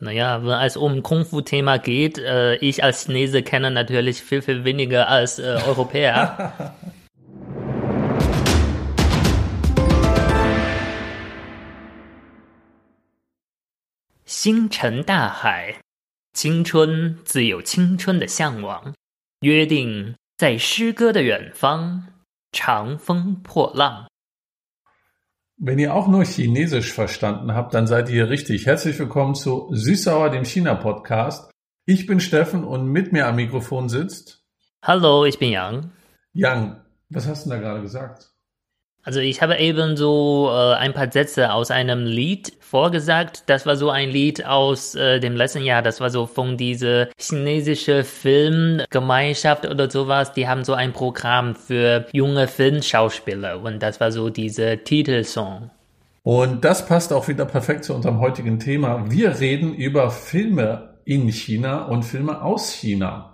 Naja, wenn es um Kung-Fu-Thema geht, äh, ich als Chinese kenne natürlich viel, viel weniger als äh, Europäer. 星辰大海，青春自有青春的向往，约定在诗歌的远方，长风破浪。Wenn ihr auch nur Chinesisch verstanden habt, dann seid ihr richtig. Herzlich willkommen zu Süßsauer, dem China-Podcast. Ich bin Steffen und mit mir am Mikrofon sitzt. Hallo, ich bin Yang. Yang, was hast du da gerade gesagt? Also ich habe eben so äh, ein paar Sätze aus einem Lied vorgesagt. Das war so ein Lied aus äh, dem letzten Jahr. Das war so von dieser chinesische Filmgemeinschaft oder sowas. Die haben so ein Programm für junge Filmschauspieler und das war so diese Titelsong. Und das passt auch wieder perfekt zu unserem heutigen Thema. Wir reden über Filme in China und Filme aus China.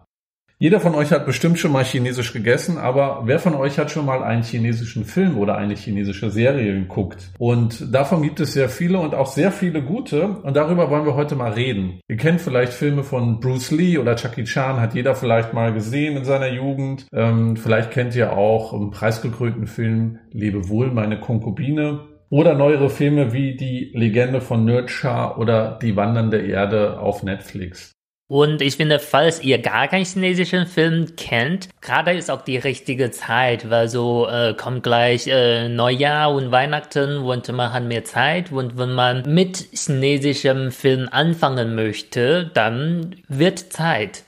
Jeder von euch hat bestimmt schon mal Chinesisch gegessen, aber wer von euch hat schon mal einen chinesischen Film oder eine chinesische Serie geguckt? Und davon gibt es sehr viele und auch sehr viele gute und darüber wollen wir heute mal reden. Ihr kennt vielleicht Filme von Bruce Lee oder Chucky Chan, hat jeder vielleicht mal gesehen in seiner Jugend. Ähm, vielleicht kennt ihr auch einen preisgekrönten Film Lebe wohl, meine Konkubine. Oder neuere Filme wie Die Legende von Nurcha oder Die wandernde Erde auf Netflix. Und ich finde, falls ihr gar keinen chinesischen Film kennt, gerade ist auch die richtige Zeit, weil so äh, kommt gleich äh, Neujahr und Weihnachten und man hat mehr Zeit und wenn man mit chinesischem Film anfangen möchte, dann wird Zeit.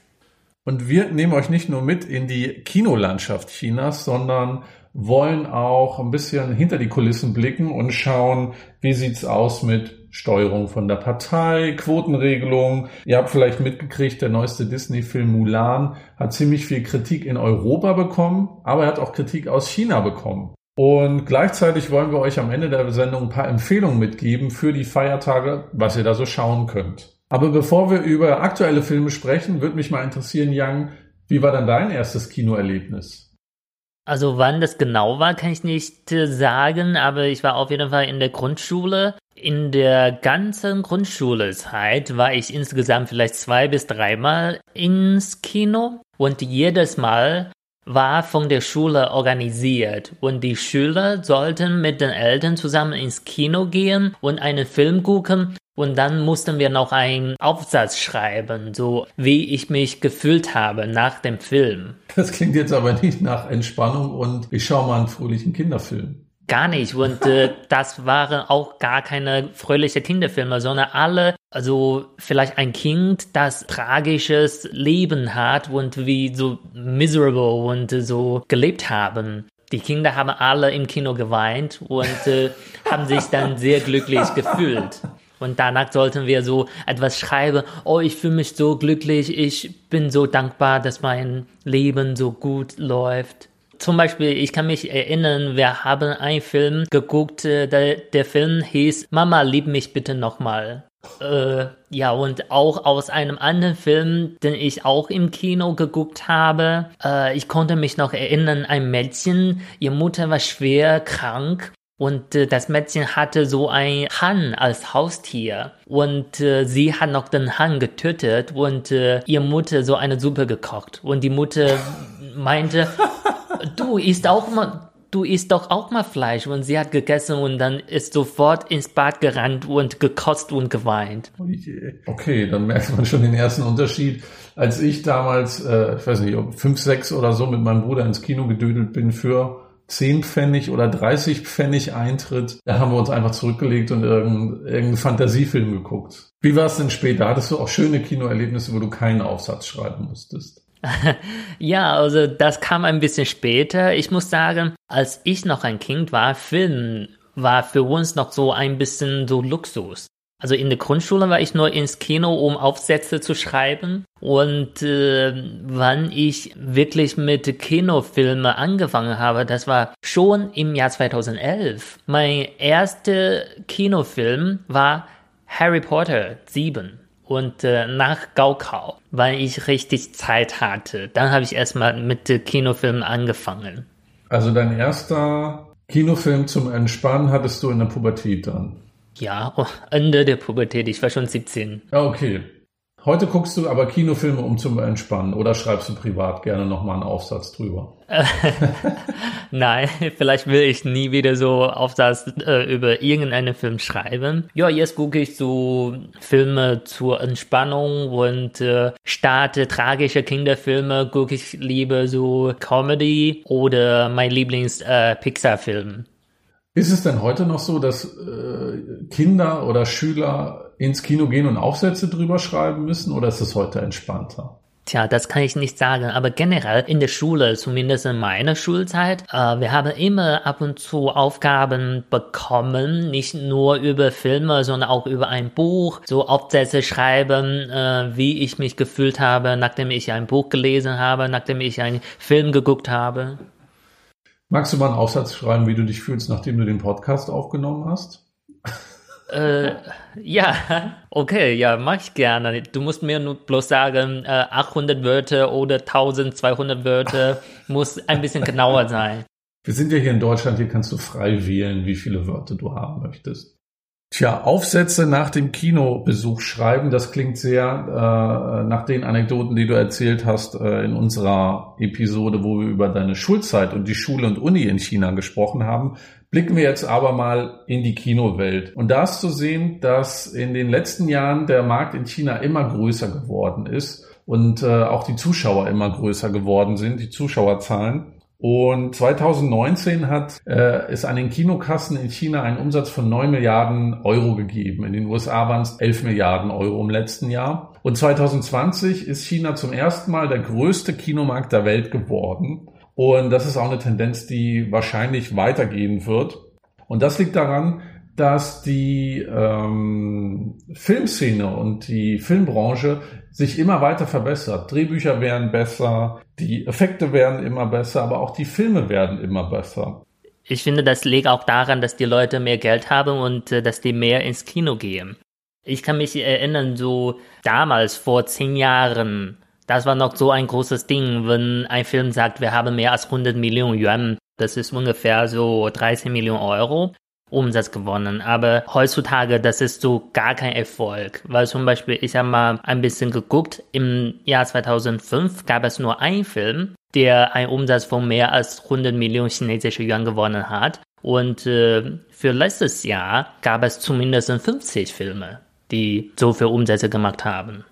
Und wir nehmen euch nicht nur mit in die Kinolandschaft Chinas, sondern wollen auch ein bisschen hinter die Kulissen blicken und schauen, wie sieht's aus mit Steuerung von der Partei, Quotenregelung. Ihr habt vielleicht mitgekriegt, der neueste Disney-Film Mulan hat ziemlich viel Kritik in Europa bekommen, aber er hat auch Kritik aus China bekommen. Und gleichzeitig wollen wir euch am Ende der Sendung ein paar Empfehlungen mitgeben für die Feiertage, was ihr da so schauen könnt. Aber bevor wir über aktuelle Filme sprechen, würde mich mal interessieren, Yang, wie war dann dein erstes Kinoerlebnis? Also wann das genau war, kann ich nicht äh, sagen, aber ich war auf jeden Fall in der Grundschule. In der ganzen Grundschulezeit war ich insgesamt vielleicht zwei bis dreimal ins Kino und jedes Mal war von der Schule organisiert und die Schüler sollten mit den Eltern zusammen ins Kino gehen und einen Film gucken und dann mussten wir noch einen Aufsatz schreiben, so wie ich mich gefühlt habe nach dem Film. Das klingt jetzt aber nicht nach Entspannung und ich schaue mal einen fröhlichen Kinderfilm. Gar nicht. Und äh, das waren auch gar keine fröhliche Kinderfilme, sondern alle, also vielleicht ein Kind, das tragisches Leben hat und wie so miserable und so gelebt haben. Die Kinder haben alle im Kino geweint und äh, haben sich dann sehr glücklich gefühlt. Und danach sollten wir so etwas schreiben, oh, ich fühle mich so glücklich, ich bin so dankbar, dass mein Leben so gut läuft. Zum Beispiel, ich kann mich erinnern, wir haben einen Film geguckt, äh, der, der Film hieß Mama, lieb mich bitte nochmal. Äh, ja, und auch aus einem anderen Film, den ich auch im Kino geguckt habe. Äh, ich konnte mich noch erinnern, ein Mädchen, ihre Mutter war schwer krank und äh, das Mädchen hatte so ein Hahn als Haustier. Und äh, sie hat noch den Hahn getötet und äh, ihre Mutter so eine Suppe gekocht. Und die Mutter meinte, du isst auch mal, du isst doch auch mal Fleisch. Und sie hat gegessen und dann ist sofort ins Bad gerannt und gekotzt und geweint. Okay, dann merkt man schon den ersten Unterschied. Als ich damals, äh, ich weiß nicht, fünf, sechs oder so mit meinem Bruder ins Kino gedödelt bin für 10 Pfennig oder 30 Pfennig Eintritt, da haben wir uns einfach zurückgelegt und irgendeinen irgendein Fantasiefilm geguckt. Wie war es denn später? Hattest du auch schöne Kinoerlebnisse, wo du keinen Aufsatz schreiben musstest? ja, also das kam ein bisschen später. Ich muss sagen, als ich noch ein Kind war, Film war für uns noch so ein bisschen so Luxus. Also in der Grundschule war ich nur ins Kino, um Aufsätze zu schreiben. Und äh, wann ich wirklich mit Kinofilmen angefangen habe, das war schon im Jahr 2011. Mein erster Kinofilm war Harry Potter 7 und äh, nach Gaukau, weil ich richtig Zeit hatte. Dann habe ich erstmal mit Kinofilmen angefangen. Also dein erster Kinofilm zum Entspannen hattest du in der Pubertät dann? Ja, oh, Ende der Pubertät. Ich war schon 17. Ja, okay. Heute guckst du aber Kinofilme, um zu entspannen, oder schreibst du privat gerne nochmal einen Aufsatz drüber? Nein, vielleicht will ich nie wieder so Aufsatz äh, über irgendeinen Film schreiben. Ja, jetzt gucke ich so Filme zur Entspannung und äh, statt tragische Kinderfilme gucke ich lieber so Comedy oder mein Lieblings-Pixar-Film. Äh, Ist es denn heute noch so, dass äh, Kinder oder Schüler ins Kino gehen und Aufsätze drüber schreiben müssen oder ist es heute entspannter? Tja, das kann ich nicht sagen, aber generell in der Schule, zumindest in meiner Schulzeit, äh, wir haben immer ab und zu Aufgaben bekommen, nicht nur über Filme, sondern auch über ein Buch, so Aufsätze schreiben, äh, wie ich mich gefühlt habe, nachdem ich ein Buch gelesen habe, nachdem ich einen Film geguckt habe. Magst du mal einen Aufsatz schreiben, wie du dich fühlst, nachdem du den Podcast aufgenommen hast? Äh, ja, okay, ja, mach ich gerne. Du musst mir nur bloß sagen, äh, 800 Wörter oder 1200 Wörter muss ein bisschen genauer sein. Wir sind ja hier in Deutschland, hier kannst du frei wählen, wie viele Wörter du haben möchtest. Tja, Aufsätze nach dem Kinobesuch schreiben, das klingt sehr äh, nach den Anekdoten, die du erzählt hast äh, in unserer Episode, wo wir über deine Schulzeit und die Schule und Uni in China gesprochen haben. Blicken wir jetzt aber mal in die Kinowelt. Und da ist zu sehen, dass in den letzten Jahren der Markt in China immer größer geworden ist und äh, auch die Zuschauer immer größer geworden sind, die Zuschauerzahlen. Und 2019 hat äh, es an den Kinokassen in China einen Umsatz von 9 Milliarden Euro gegeben. In den USA waren es 11 Milliarden Euro im letzten Jahr. Und 2020 ist China zum ersten Mal der größte Kinomarkt der Welt geworden. Und das ist auch eine Tendenz, die wahrscheinlich weitergehen wird. Und das liegt daran, dass die ähm, Filmszene und die Filmbranche sich immer weiter verbessert. Drehbücher werden besser, die Effekte werden immer besser, aber auch die Filme werden immer besser. Ich finde, das liegt auch daran, dass die Leute mehr Geld haben und äh, dass die mehr ins Kino gehen. Ich kann mich erinnern, so damals vor zehn Jahren das war noch so ein großes Ding, wenn ein Film sagt, wir haben mehr als 100 Millionen Yuan. Das ist ungefähr so 13 Millionen Euro. Umsatz gewonnen. Aber heutzutage, das ist so gar kein Erfolg. Weil zum Beispiel, ich habe mal ein bisschen geguckt, im Jahr 2005 gab es nur einen Film, der einen Umsatz von mehr als 100 Millionen chinesische Yuan gewonnen hat. Und äh, für letztes Jahr gab es zumindest 50 Filme, die so viel Umsätze gemacht haben.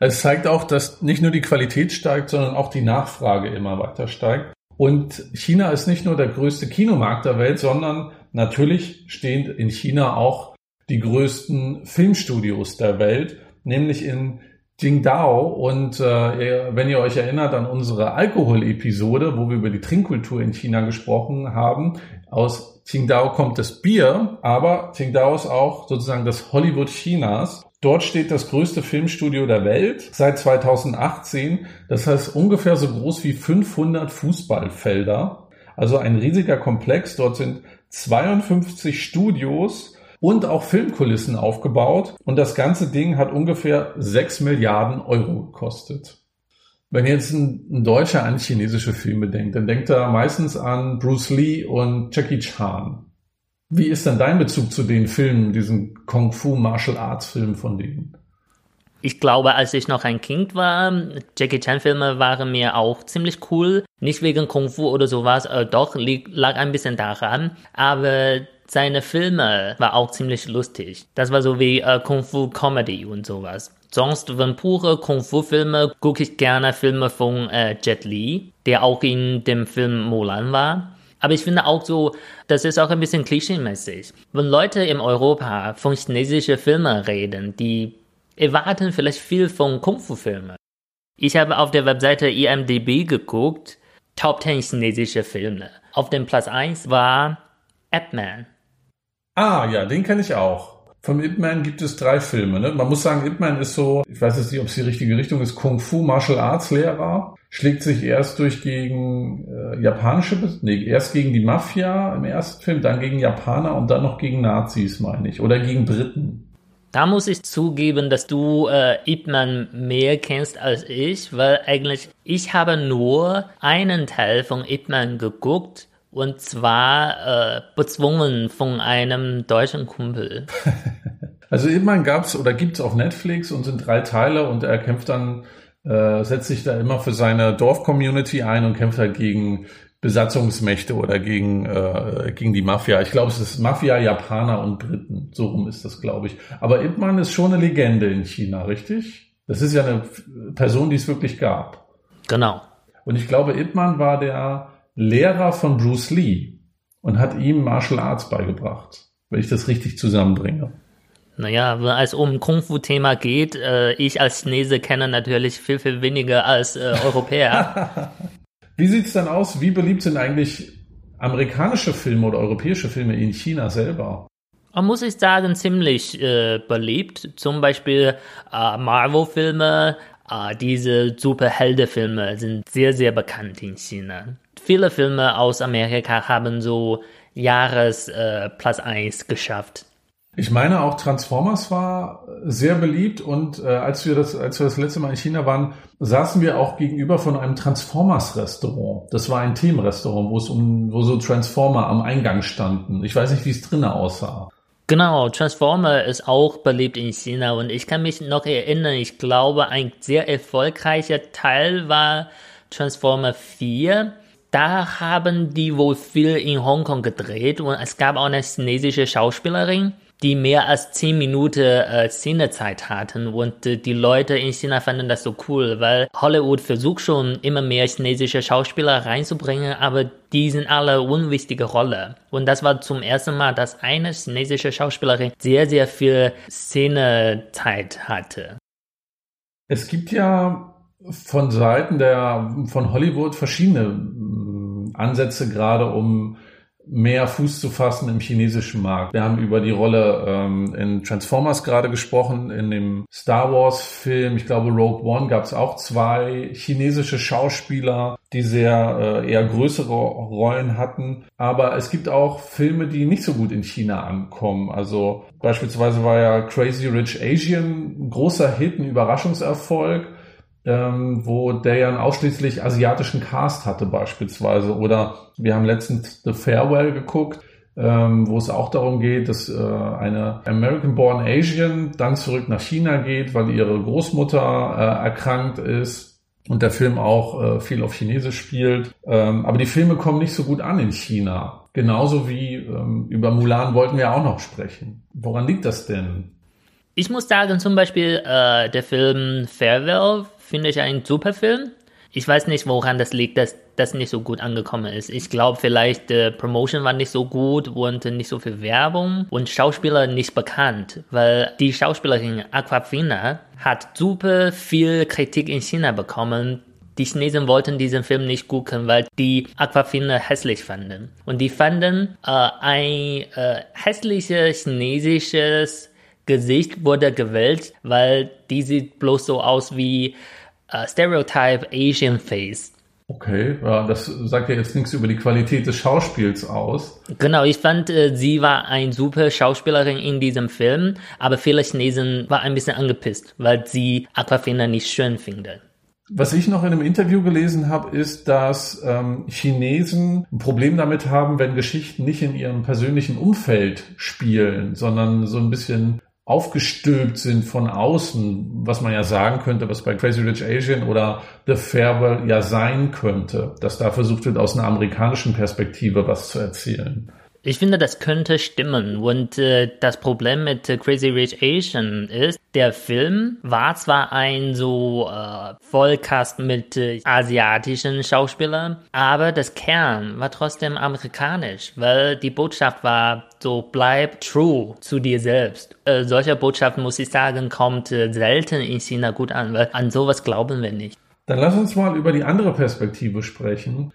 Es zeigt auch, dass nicht nur die Qualität steigt, sondern auch die Nachfrage immer weiter steigt. Und China ist nicht nur der größte Kinomarkt der Welt, sondern natürlich stehen in China auch die größten Filmstudios der Welt, nämlich in Jingdao. Und äh, wenn ihr euch erinnert an unsere Alkohol-Episode, wo wir über die Trinkkultur in China gesprochen haben, aus Qingdao kommt das Bier, aber Qingdao ist auch sozusagen das Hollywood Chinas. Dort steht das größte Filmstudio der Welt seit 2018. Das heißt ungefähr so groß wie 500 Fußballfelder. Also ein riesiger Komplex. Dort sind 52 Studios und auch Filmkulissen aufgebaut. Und das ganze Ding hat ungefähr 6 Milliarden Euro gekostet. Wenn jetzt ein, ein Deutscher an chinesische Filme denkt, dann denkt er meistens an Bruce Lee und Jackie Chan. Wie ist denn dein Bezug zu den Filmen, diesen Kung Fu Martial Arts Filmen von denen? Ich glaube, als ich noch ein Kind war, Jackie Chan Filme waren mir auch ziemlich cool. Nicht wegen Kung Fu oder sowas, äh, doch lag ein bisschen daran. Aber seine Filme war auch ziemlich lustig. Das war so wie äh, Kung Fu Comedy und sowas. Sonst, wenn pure Kung Fu Filme, gucke ich gerne Filme von äh, Jet Li, der auch in dem Film Mulan war. Aber ich finde auch so, das ist auch ein bisschen klischeemäßig. Wenn Leute in Europa von chinesischen Filmen reden, die erwarten vielleicht viel von Kung-Fu-Filmen. Ich habe auf der Webseite IMDb geguckt, Top 10 chinesische Filme. Auf dem Platz 1 war Ip Man. Ah, ja, den kenne ich auch. Vom Ip Man gibt es drei Filme. Ne? Man muss sagen, Ip Man ist so, ich weiß jetzt nicht, ob es die richtige Richtung ist, Kung Fu Martial Arts Lehrer. Schlägt sich erst durch gegen äh, japanische, nee, erst gegen die Mafia im ersten Film, dann gegen Japaner und dann noch gegen Nazis, meine ich. Oder gegen Briten. Da muss ich zugeben, dass du äh, Ip Man mehr kennst als ich, weil eigentlich ich habe nur einen Teil von Ip Man geguckt Und zwar äh, bezwungen von einem deutschen Kumpel. also Ibman gab's oder gibt's auf Netflix und sind drei Teile und er kämpft dann, äh, setzt sich da immer für seine Dorf-Community ein und kämpft halt gegen Besatzungsmächte oder gegen, äh, gegen die Mafia. Ich glaube, es ist Mafia, Japaner und Briten. So rum ist das, glaube ich. Aber Ip Man ist schon eine Legende in China, richtig? Das ist ja eine Person, die es wirklich gab. Genau. Und ich glaube, Ip Man war der Lehrer von Bruce Lee und hat ihm Martial Arts beigebracht, wenn ich das richtig zusammenbringe. Naja, wenn es um Kung-Fu-Thema geht, äh, ich als Chinese kenne natürlich viel, viel weniger als äh, Europäer. Wie sieht's dann aus? Wie beliebt sind eigentlich amerikanische Filme oder europäische Filme in China selber? Man muss ich sagen, ziemlich äh, beliebt. Zum Beispiel äh, Marvel-Filme, äh, diese Superhelden-Filme sind sehr, sehr bekannt in China. Viele Filme aus Amerika haben so Jahres äh, Platz 1 geschafft. Ich meine auch Transformers war sehr beliebt und äh, als wir das als wir das letzte Mal in China waren, saßen wir auch gegenüber von einem Transformers Restaurant. Das war ein Themenrestaurant, wo es um wo so Transformer am Eingang standen. Ich weiß nicht, wie es drinnen aussah. Genau, Transformer ist auch beliebt in China und ich kann mich noch erinnern, ich glaube, ein sehr erfolgreicher Teil war Transformer 4. Da haben die wohl viel in Hongkong gedreht und es gab auch eine chinesische Schauspielerin, die mehr als zehn Minuten äh, Szenezeit hatten und äh, die Leute in China fanden das so cool, weil Hollywood versucht schon immer mehr chinesische Schauspieler reinzubringen, aber die sind alle unwichtige Rolle. Und das war zum ersten Mal, dass eine chinesische Schauspielerin sehr, sehr viel Szenezeit hatte. Es gibt ja von Seiten der, von Hollywood verschiedene mm, Ansätze gerade, um mehr Fuß zu fassen im chinesischen Markt. Wir haben über die Rolle ähm, in Transformers gerade gesprochen, in dem Star Wars Film, ich glaube Rogue One gab es auch zwei chinesische Schauspieler, die sehr äh, eher größere Rollen hatten. Aber es gibt auch Filme, die nicht so gut in China ankommen. Also beispielsweise war ja Crazy Rich Asian ein großer Hit, ein Überraschungserfolg ähm, wo der ja einen ausschließlich asiatischen Cast hatte beispielsweise. Oder wir haben letztens The Farewell geguckt, ähm, wo es auch darum geht, dass äh, eine American-born Asian dann zurück nach China geht, weil ihre Großmutter äh, erkrankt ist und der Film auch äh, viel auf Chinesisch spielt. Ähm, aber die Filme kommen nicht so gut an in China. Genauso wie ähm, über Mulan wollten wir auch noch sprechen. Woran liegt das denn? Ich muss sagen, zum Beispiel äh, der Film Farewell finde ich ein super Film. Ich weiß nicht, woran das liegt, dass das nicht so gut angekommen ist. Ich glaube, vielleicht die Promotion war nicht so gut und nicht so viel Werbung und Schauspieler nicht bekannt, weil die Schauspielerin Aquafina hat super viel Kritik in China bekommen. Die Chinesen wollten diesen Film nicht gucken, weil die Aquafina hässlich fanden. Und die fanden äh, ein äh, hässliches chinesisches Gesicht wurde gewählt, weil die sieht bloß so aus wie uh, Stereotype Asian Face. Okay, ja, das sagt ja jetzt nichts über die Qualität des Schauspiels aus. Genau, ich fand, äh, sie war eine super Schauspielerin in diesem Film, aber viele Chinesen waren ein bisschen angepisst, weil sie Aquafina nicht schön findet. Was ich noch in einem Interview gelesen habe, ist, dass ähm, Chinesen ein Problem damit haben, wenn Geschichten nicht in ihrem persönlichen Umfeld spielen, sondern so ein bisschen aufgestülpt sind von außen, was man ja sagen könnte, was bei Crazy Rich Asian oder The Farewell ja sein könnte, dass da versucht wird, aus einer amerikanischen Perspektive was zu erzählen. Ich finde, das könnte stimmen. Und äh, das Problem mit Crazy Rich Asian ist, der Film war zwar ein so äh, Vollcast mit äh, asiatischen Schauspielern, aber das Kern war trotzdem amerikanisch, weil die Botschaft war so bleib true zu dir selbst. Äh, solche Botschaft, muss ich sagen, kommt äh, selten in China gut an, weil an sowas glauben wir nicht. Dann lass uns mal über die andere Perspektive sprechen.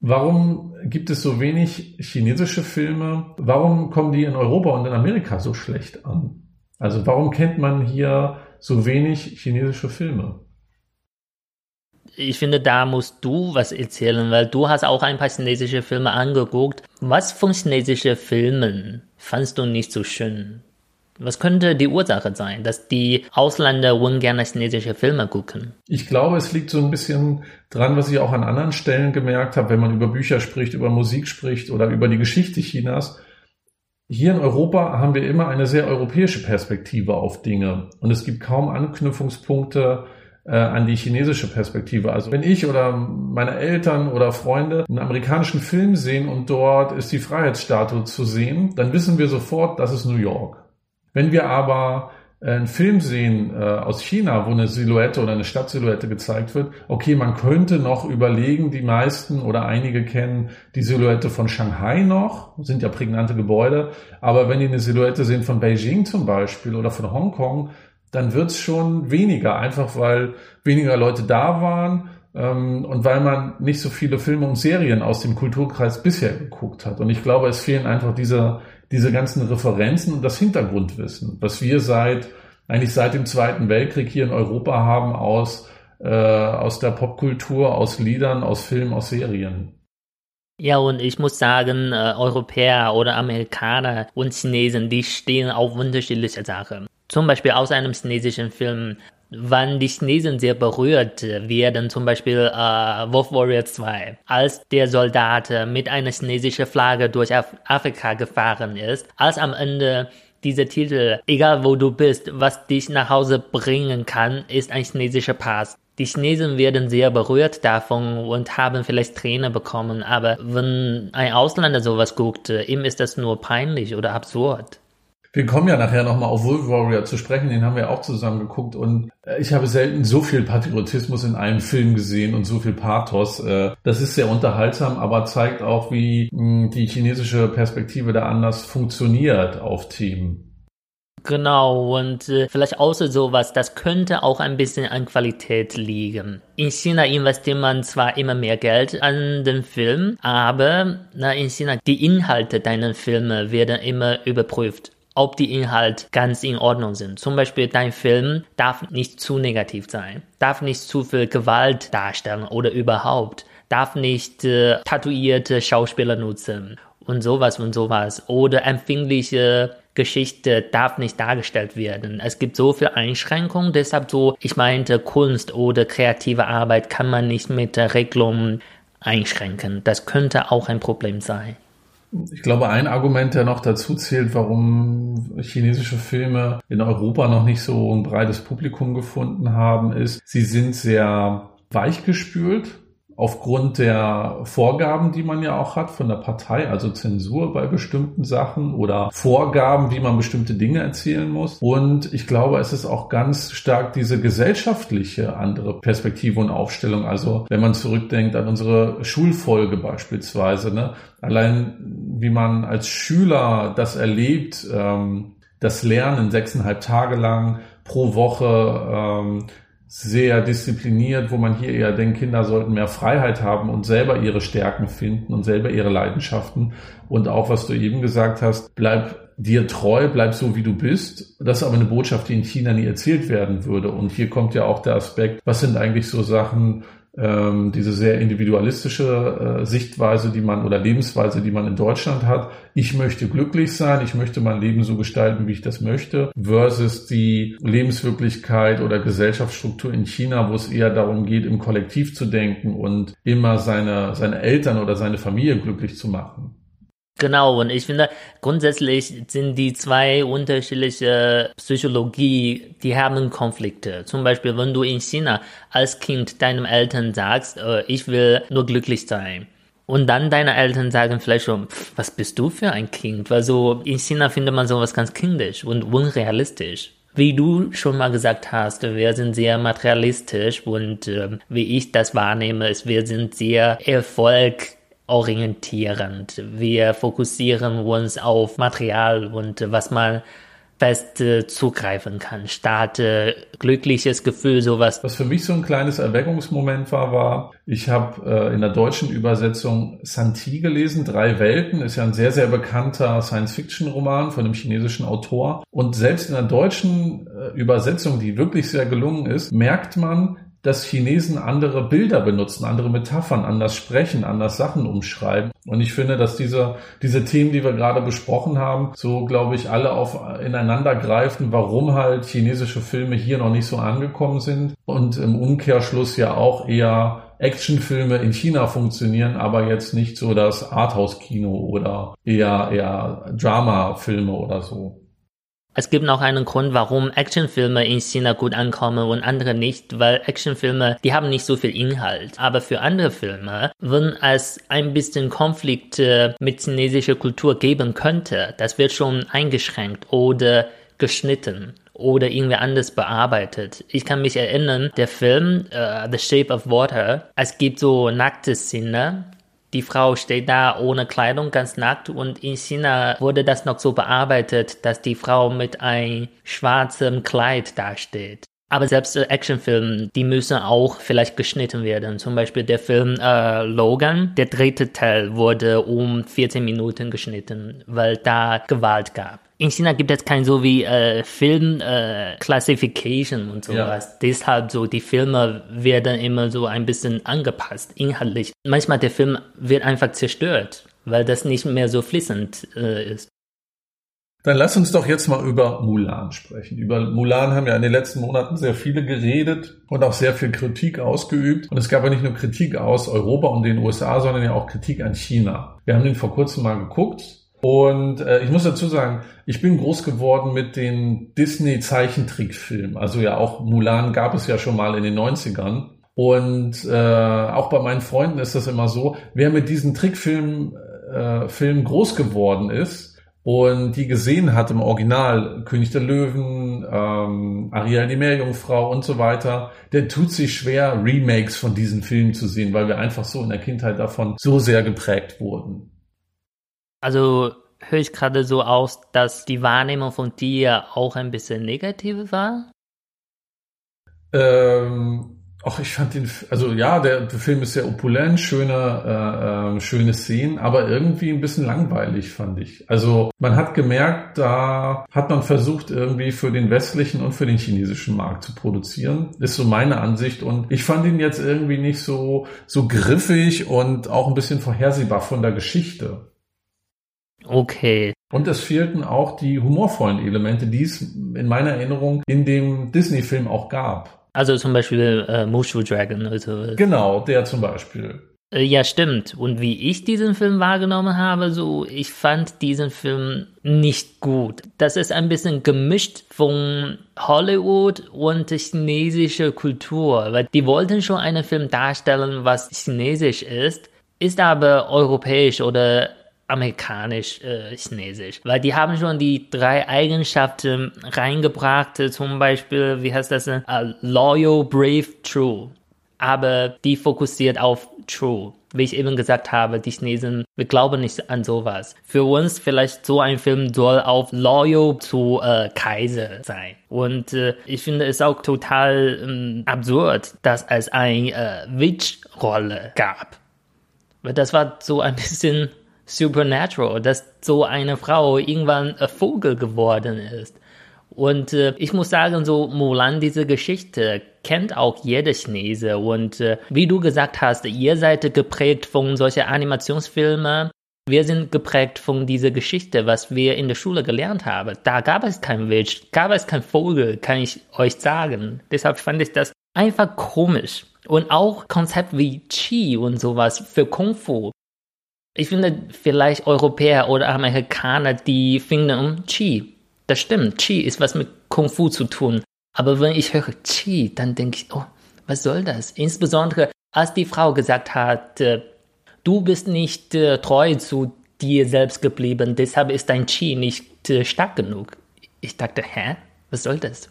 Warum gibt es so wenig chinesische Filme? Warum kommen die in Europa und in Amerika so schlecht an? Also warum kennt man hier so wenig chinesische Filme? Ich finde, da musst du was erzählen, weil du hast auch ein paar chinesische Filme angeguckt. Was von chinesischen Filmen fandst du nicht so schön? Was könnte die Ursache sein, dass die Ausländer ungern chinesische Filme gucken? Ich glaube, es liegt so ein bisschen dran, was ich auch an anderen Stellen gemerkt habe, wenn man über Bücher spricht, über Musik spricht oder über die Geschichte Chinas. Hier in Europa haben wir immer eine sehr europäische Perspektive auf Dinge und es gibt kaum Anknüpfungspunkte äh, an die chinesische Perspektive. Also wenn ich oder meine Eltern oder Freunde einen amerikanischen Film sehen und dort ist die Freiheitsstatue zu sehen, dann wissen wir sofort, das ist New York. Wenn wir aber äh, einen Film sehen äh, aus China, wo eine Silhouette oder eine Stadtsilhouette gezeigt wird, okay, man könnte noch überlegen, die meisten oder einige kennen die Silhouette von Shanghai noch, sind ja prägnante Gebäude, aber wenn die eine Silhouette sehen von Beijing zum Beispiel oder von Hongkong, dann wird's schon weniger, einfach weil weniger Leute da waren ähm, und weil man nicht so viele Filme und Serien aus dem Kulturkreis bisher geguckt hat. Und ich glaube, es fehlen einfach diese diese ganzen Referenzen und das Hintergrundwissen, was wir seit eigentlich seit dem Zweiten Weltkrieg hier in Europa haben aus äh, aus der Popkultur, aus Liedern, aus Filmen, aus Serien. Ja, und ich muss sagen, äh, Europäer oder Amerikaner und Chinesen, die stehen auf unterschiedliche Sachen. Zum Beispiel aus einem chinesischen Film wann die Chinesen sehr berührt werden, zum Beispiel äh, Wolf Warrior 2, als der Soldat mit einer chinesischen Flagge durch Af Afrika gefahren ist, als am Ende dieser Titel, egal wo du bist, was dich nach Hause bringen kann, ist ein chinesischer Pass. Die Chinesen werden sehr berührt davon und haben vielleicht Tränen bekommen, aber wenn ein Ausländer sowas guckt, ihm ist das nur peinlich oder absurd. Wir kommen ja nachher nochmal auf Wolf Warrior zu sprechen, den haben wir auch zusammen geguckt und äh, ich habe selten so viel Patriotismus in einem Film gesehen und so viel Pathos. Äh, das ist sehr unterhaltsam, aber zeigt auch, wie hm, die chinesische Perspektive da anders funktioniert auf Themen. Genau, und äh, vielleicht außer sowas, das könnte auch ein bisschen an Qualität liegen. In China investiert man zwar immer mehr Geld an den Film, aber na, in China die Inhalte deiner Filme werden immer überprüft ob die Inhalte ganz in Ordnung sind. Zum Beispiel dein Film darf nicht zu negativ sein, darf nicht zu viel Gewalt darstellen oder überhaupt, darf nicht äh, tatuierte Schauspieler nutzen und sowas und sowas oder empfindliche Geschichte darf nicht dargestellt werden. Es gibt so viele Einschränkungen, deshalb so, ich meinte, Kunst oder kreative Arbeit kann man nicht mit der Regelung einschränken. Das könnte auch ein Problem sein. Ich glaube, ein Argument, der noch dazu zählt, warum chinesische Filme in Europa noch nicht so ein breites Publikum gefunden haben, ist, sie sind sehr weichgespült aufgrund der Vorgaben, die man ja auch hat von der Partei, also Zensur bei bestimmten Sachen oder Vorgaben, wie man bestimmte Dinge erzählen muss. Und ich glaube, es ist auch ganz stark diese gesellschaftliche andere Perspektive und Aufstellung. Also wenn man zurückdenkt an unsere Schulfolge beispielsweise, ne? allein wie man als Schüler das erlebt, ähm, das Lernen sechseinhalb Tage lang pro Woche, ähm, sehr diszipliniert, wo man hier eher denkt, Kinder sollten mehr Freiheit haben und selber ihre Stärken finden und selber ihre Leidenschaften. Und auch, was du eben gesagt hast, bleib dir treu, bleib so, wie du bist. Das ist aber eine Botschaft, die in China nie erzählt werden würde. Und hier kommt ja auch der Aspekt, was sind eigentlich so Sachen, ähm, diese sehr individualistische äh, Sichtweise, die man oder Lebensweise, die man in Deutschland hat. Ich möchte glücklich sein, ich möchte mein Leben so gestalten, wie ich das möchte, versus die Lebenswirklichkeit oder Gesellschaftsstruktur in China, wo es eher darum geht, im Kollektiv zu denken und immer seine, seine Eltern oder seine Familie glücklich zu machen. Genau, und ich finde, grundsätzlich sind die zwei unterschiedliche Psychologie, die haben Konflikte. Zum Beispiel, wenn du in China als Kind deinem Eltern sagst, äh, ich will nur glücklich sein. Und dann deine Eltern sagen vielleicht schon, was bist du für ein Kind? Weil so in China findet man sowas ganz kindisch und unrealistisch. Wie du schon mal gesagt hast, wir sind sehr materialistisch und äh, wie ich das wahrnehme, ist, wir sind sehr Erfolg orientierend. Wir fokussieren uns auf Material und was man fest äh, zugreifen kann, statt äh, glückliches Gefühl, sowas. Was für mich so ein kleines Erweckungsmoment war, war, ich habe äh, in der deutschen Übersetzung Santi gelesen, Drei Welten, ist ja ein sehr, sehr bekannter Science-Fiction-Roman von einem chinesischen Autor. Und selbst in der deutschen äh, Übersetzung, die wirklich sehr gelungen ist, merkt man, dass Chinesen andere Bilder benutzen, andere Metaphern, anders sprechen, anders Sachen umschreiben. Und ich finde, dass diese, diese Themen, die wir gerade besprochen haben, so, glaube ich, alle auf ineinander greifen, warum halt chinesische Filme hier noch nicht so angekommen sind und im Umkehrschluss ja auch eher Actionfilme in China funktionieren, aber jetzt nicht so das Arthouse-Kino oder eher, eher Drama-Filme oder so. Es gibt noch einen Grund, warum Actionfilme in China gut ankommen und andere nicht, weil Actionfilme, die haben nicht so viel Inhalt. Aber für andere Filme, wenn es ein bisschen Konflikte mit chinesischer Kultur geben könnte, das wird schon eingeschränkt oder geschnitten oder irgendwie anders bearbeitet. Ich kann mich erinnern, der Film uh, The Shape of Water, es gibt so nackte Szene die Frau steht da ohne Kleidung, ganz nackt und in China wurde das noch so bearbeitet, dass die Frau mit einem schwarzen Kleid dasteht. Aber selbst Actionfilme, die müssen auch vielleicht geschnitten werden. Zum Beispiel der Film äh, Logan, der dritte Teil wurde um 14 Minuten geschnitten, weil da Gewalt gab in China gibt es kein so wie äh, Film äh, Classification und sowas. Ja. Deshalb so die Filme werden immer so ein bisschen angepasst inhaltlich. Manchmal der Film wird einfach zerstört, weil das nicht mehr so fließend äh, ist. Dann lass uns doch jetzt mal über Mulan sprechen. Über Mulan haben ja in den letzten Monaten sehr viele geredet und auch sehr viel Kritik ausgeübt. Und es gab ja nicht nur Kritik aus Europa und den USA, sondern ja auch Kritik an China. Wir haben den vor kurzem mal geguckt und äh, ich muss dazu sagen, ich bin groß geworden mit den Disney-Zeichentrickfilmen. Also ja, auch Mulan gab es ja schon mal in den 90ern. Und äh, auch bei meinen Freunden ist das immer so, wer mit diesen Trickfilmen äh, Filmen groß geworden ist und die gesehen hat im Original, König der Löwen, ähm, Ariel die Meerjungfrau und so weiter, der tut sich schwer, Remakes von diesen Filmen zu sehen, weil wir einfach so in der Kindheit davon so sehr geprägt wurden. Also höre ich gerade so aus, dass die Wahrnehmung von dir auch ein bisschen negativ war? Ähm, ach, ich fand den, also ja, der, der Film ist sehr opulent, schöne, äh, äh, schöne Szenen, aber irgendwie ein bisschen langweilig, fand ich. Also man hat gemerkt, da hat man versucht, irgendwie für den westlichen und für den chinesischen Markt zu produzieren. Ist so meine Ansicht. Und ich fand ihn jetzt irgendwie nicht so, so griffig und auch ein bisschen vorhersehbar von der Geschichte. Okay. Und es fehlten auch die humorvollen Elemente, die es in meiner Erinnerung in dem Disney-Film auch gab. Also zum Beispiel äh, Mushu Dragon oder so. Genau, der zum Beispiel. Äh, ja, stimmt. Und wie ich diesen Film wahrgenommen habe, so, ich fand diesen Film nicht gut. Das ist ein bisschen gemischt von Hollywood und chinesischer Kultur, weil die wollten schon einen Film darstellen, was chinesisch ist, ist aber europäisch oder amerikanisch-chinesisch. Äh, Weil die haben schon die drei Eigenschaften reingebracht, zum Beispiel, wie heißt das? Uh, loyal, brave, true. Aber die fokussiert auf true. Wie ich eben gesagt habe, die Chinesen, wir glauben nicht an sowas. Für uns vielleicht so ein Film soll auf loyal zu äh, Kaiser sein. Und äh, ich finde es auch total ähm, absurd, dass es eine äh, Witch-Rolle gab. Das war so ein bisschen Supernatural, dass so eine Frau irgendwann ein Vogel geworden ist. Und äh, ich muss sagen, so Mulan, diese Geschichte kennt auch jeder Chinese. Und äh, wie du gesagt hast, ihr seid geprägt von solchen Animationsfilmen. Wir sind geprägt von dieser Geschichte, was wir in der Schule gelernt haben. Da gab es kein Witch, gab es kein Vogel, kann ich euch sagen. Deshalb fand ich das einfach komisch. Und auch Konzept wie Qi und sowas für Kung Fu ich finde, vielleicht Europäer oder Amerikaner, die finden, Qi, das stimmt, Qi ist was mit Kung Fu zu tun. Aber wenn ich höre Qi, dann denke ich, oh, was soll das? Insbesondere, als die Frau gesagt hat, äh, du bist nicht äh, treu zu dir selbst geblieben, deshalb ist dein Qi nicht äh, stark genug. Ich dachte, hä? Was soll das?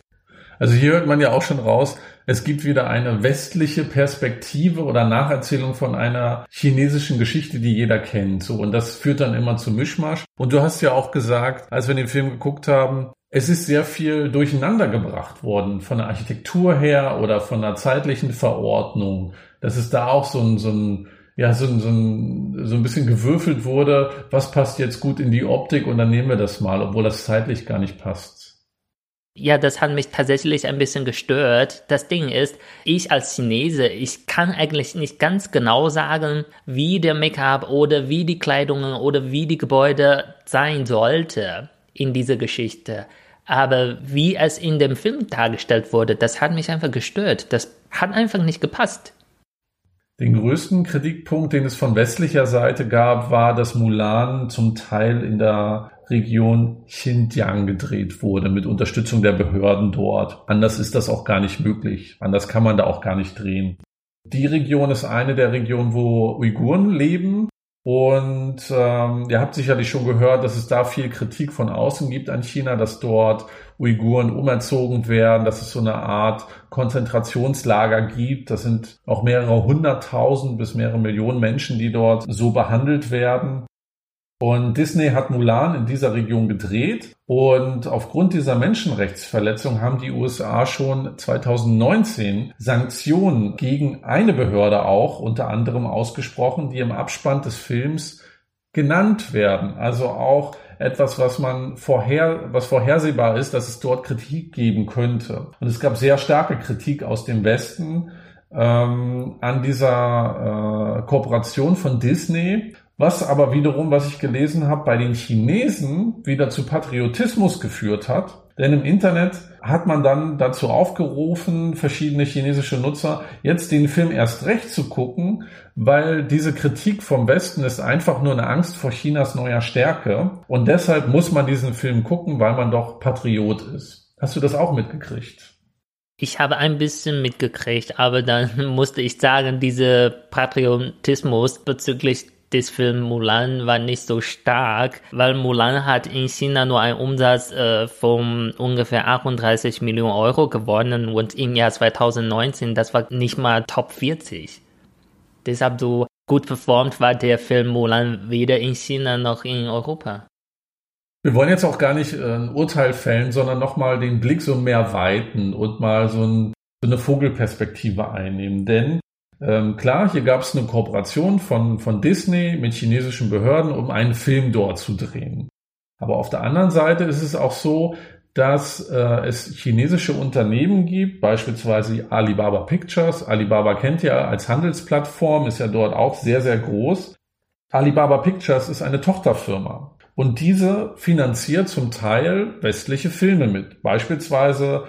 Also hier hört man ja auch schon raus, es gibt wieder eine westliche Perspektive oder Nacherzählung von einer chinesischen Geschichte, die jeder kennt. So, und das führt dann immer zu Mischmasch. Und du hast ja auch gesagt, als wir den Film geguckt haben, es ist sehr viel durcheinander gebracht worden, von der Architektur her oder von der zeitlichen Verordnung. Dass es da auch so ein, so ein ja, so, so, ein, so ein bisschen gewürfelt wurde, was passt jetzt gut in die Optik und dann nehmen wir das mal, obwohl das zeitlich gar nicht passt. Ja, das hat mich tatsächlich ein bisschen gestört. Das Ding ist, ich als Chinese, ich kann eigentlich nicht ganz genau sagen, wie der Make-up oder wie die Kleidung oder wie die Gebäude sein sollte in dieser Geschichte. Aber wie es in dem Film dargestellt wurde, das hat mich einfach gestört. Das hat einfach nicht gepasst. Den größten Kritikpunkt, den es von westlicher Seite gab, war, dass Mulan zum Teil in der Region Xinjiang gedreht wurde, mit Unterstützung der Behörden dort. Anders ist das auch gar nicht möglich. Anders kann man da auch gar nicht drehen. Die Region ist eine der Regionen, wo Uiguren leben. Und ähm, ihr habt sicherlich schon gehört, dass es da viel Kritik von außen gibt an China, dass dort Uiguren umerzogen werden, dass es so eine Art Konzentrationslager gibt. Das sind auch mehrere hunderttausend bis mehrere Millionen Menschen, die dort so behandelt werden. Und Disney hat Mulan in dieser Region gedreht. Und aufgrund dieser Menschenrechtsverletzung haben die USA schon 2019 Sanktionen gegen eine Behörde auch unter anderem ausgesprochen, die im Abspann des Films genannt werden. Also auch etwas, was man vorher, was vorhersehbar ist, dass es dort Kritik geben könnte. Und es gab sehr starke Kritik aus dem Westen ähm, an dieser äh, Kooperation von Disney was aber wiederum, was ich gelesen habe, bei den Chinesen wieder zu Patriotismus geführt hat. Denn im Internet hat man dann dazu aufgerufen, verschiedene chinesische Nutzer jetzt den Film erst recht zu gucken, weil diese Kritik vom Westen ist einfach nur eine Angst vor Chinas neuer Stärke. Und deshalb muss man diesen Film gucken, weil man doch Patriot ist. Hast du das auch mitgekriegt? Ich habe ein bisschen mitgekriegt, aber dann musste ich sagen, dieser Patriotismus bezüglich des Film Mulan war nicht so stark, weil Mulan hat in China nur einen Umsatz äh, von ungefähr 38 Millionen Euro gewonnen und im Jahr 2019, das war nicht mal Top 40. Deshalb so gut performt war der Film Mulan weder in China noch in Europa. Wir wollen jetzt auch gar nicht äh, ein Urteil fällen, sondern nochmal den Blick so mehr weiten und mal so, ein, so eine Vogelperspektive einnehmen. Denn ähm, klar, hier gab es eine Kooperation von, von Disney mit chinesischen Behörden, um einen Film dort zu drehen. Aber auf der anderen Seite ist es auch so, dass äh, es chinesische Unternehmen gibt, beispielsweise Alibaba Pictures. Alibaba kennt ja als Handelsplattform, ist ja dort auch sehr, sehr groß. Alibaba Pictures ist eine Tochterfirma. Und diese finanziert zum Teil westliche Filme mit. Beispielsweise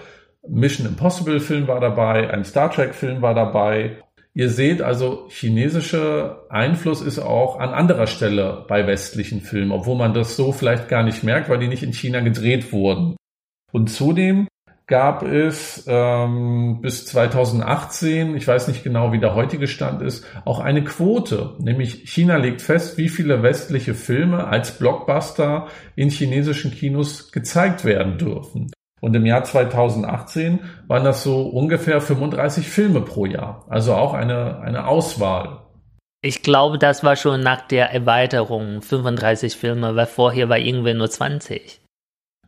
Mission Impossible Film war dabei, ein Star Trek Film war dabei Ihr seht also, chinesischer Einfluss ist auch an anderer Stelle bei westlichen Filmen, obwohl man das so vielleicht gar nicht merkt, weil die nicht in China gedreht wurden. Und zudem gab es ähm, bis 2018, ich weiß nicht genau, wie der heutige Stand ist, auch eine Quote. Nämlich China legt fest, wie viele westliche Filme als Blockbuster in chinesischen Kinos gezeigt werden dürfen. Und im Jahr 2018 waren das so ungefähr 35 Filme pro Jahr. Also auch eine, eine Auswahl. Ich glaube, das war schon nach der Erweiterung 35 Filme, weil vorher war irgendwie nur 20.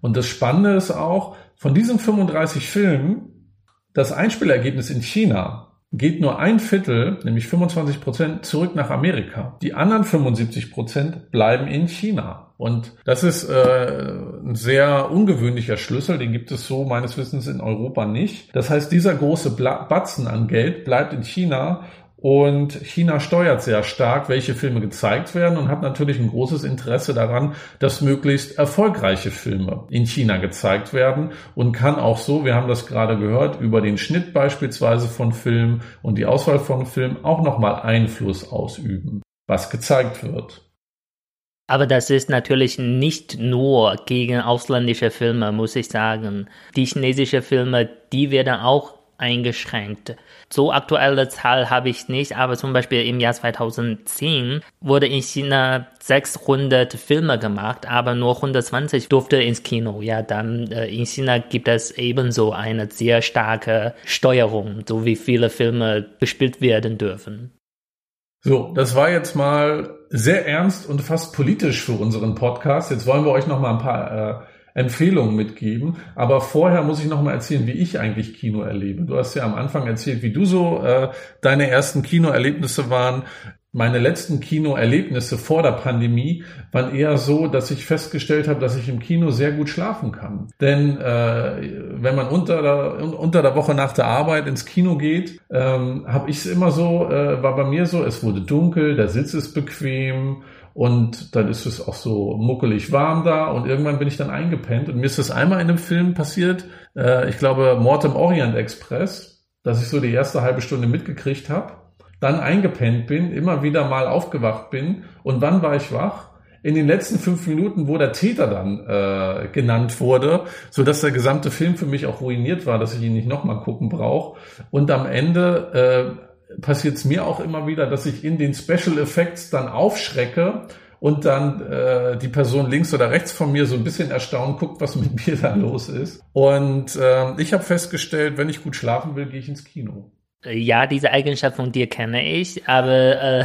Und das Spannende ist auch, von diesen 35 Filmen, das Einspielergebnis in China geht nur ein Viertel, nämlich 25 Prozent, zurück nach Amerika. Die anderen 75 Prozent bleiben in China. Und das ist äh, ein sehr ungewöhnlicher Schlüssel, den gibt es so meines Wissens in Europa nicht. Das heißt, dieser große Batzen an Geld bleibt in China und China steuert sehr stark, welche Filme gezeigt werden und hat natürlich ein großes Interesse daran, dass möglichst erfolgreiche Filme in China gezeigt werden und kann auch so, wir haben das gerade gehört, über den Schnitt beispielsweise von Filmen und die Auswahl von Filmen auch nochmal Einfluss ausüben, was gezeigt wird. Aber das ist natürlich nicht nur gegen ausländische Filme, muss ich sagen. Die chinesischen Filme, die werden auch eingeschränkt. So aktuelle Zahl habe ich nicht, aber zum Beispiel im Jahr 2010 wurde in China 600 Filme gemacht, aber nur 120 durfte ins Kino. Ja, dann äh, in China gibt es ebenso eine sehr starke Steuerung, so wie viele Filme gespielt werden dürfen. So, das war jetzt mal sehr ernst und fast politisch für unseren Podcast. Jetzt wollen wir euch noch mal ein paar äh, Empfehlungen mitgeben. Aber vorher muss ich noch mal erzählen, wie ich eigentlich Kino erlebe. Du hast ja am Anfang erzählt, wie du so äh, deine ersten Kinoerlebnisse waren. Meine letzten Kinoerlebnisse vor der Pandemie waren eher so, dass ich festgestellt habe, dass ich im Kino sehr gut schlafen kann. Denn äh, wenn man unter der, unter der Woche nach der Arbeit ins Kino geht, ähm, habe ich es immer so, äh, war bei mir so, es wurde dunkel, der Sitz ist bequem und dann ist es auch so muckelig warm da und irgendwann bin ich dann eingepennt und mir ist das einmal in einem Film passiert, äh, ich glaube Mord im Orient Express, dass ich so die erste halbe Stunde mitgekriegt habe dann eingepennt bin, immer wieder mal aufgewacht bin. Und wann war ich wach? In den letzten fünf Minuten, wo der Täter dann äh, genannt wurde, so dass der gesamte Film für mich auch ruiniert war, dass ich ihn nicht nochmal gucken brauche. Und am Ende äh, passiert es mir auch immer wieder, dass ich in den Special Effects dann aufschrecke und dann äh, die Person links oder rechts von mir so ein bisschen erstaunt guckt, was mit mir da los ist. Und äh, ich habe festgestellt, wenn ich gut schlafen will, gehe ich ins Kino. Ja, diese Eigenschaft von dir kenne ich, aber äh,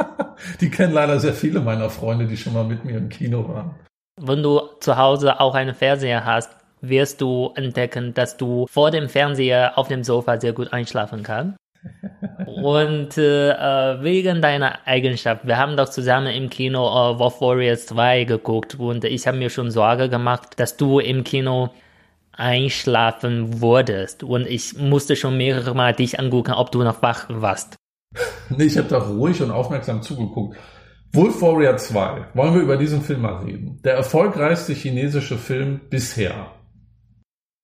die kennen leider sehr viele meiner Freunde, die schon mal mit mir im Kino waren. Wenn du zu Hause auch einen Fernseher hast, wirst du entdecken, dass du vor dem Fernseher auf dem Sofa sehr gut einschlafen kannst. Und äh, äh, wegen deiner Eigenschaft, wir haben doch zusammen im Kino äh, Wolf Warriors 2 geguckt und ich habe mir schon Sorge gemacht, dass du im Kino einschlafen wurdest. Und ich musste schon mehrere Mal dich angucken, ob du noch wach warst. nee, ich habe da ruhig und aufmerksam zugeguckt. Wolf Warrior 2. Wollen wir über diesen Film mal reden? Der erfolgreichste chinesische Film bisher.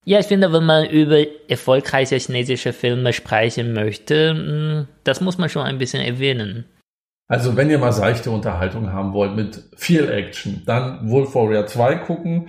Ja, ich finde, wenn man über erfolgreiche chinesische Filme sprechen möchte, hm, das muss man schon ein bisschen erwähnen. Also wenn ihr mal seichte Unterhaltung haben wollt mit viel Action, dann Wolf Warrior 2 gucken.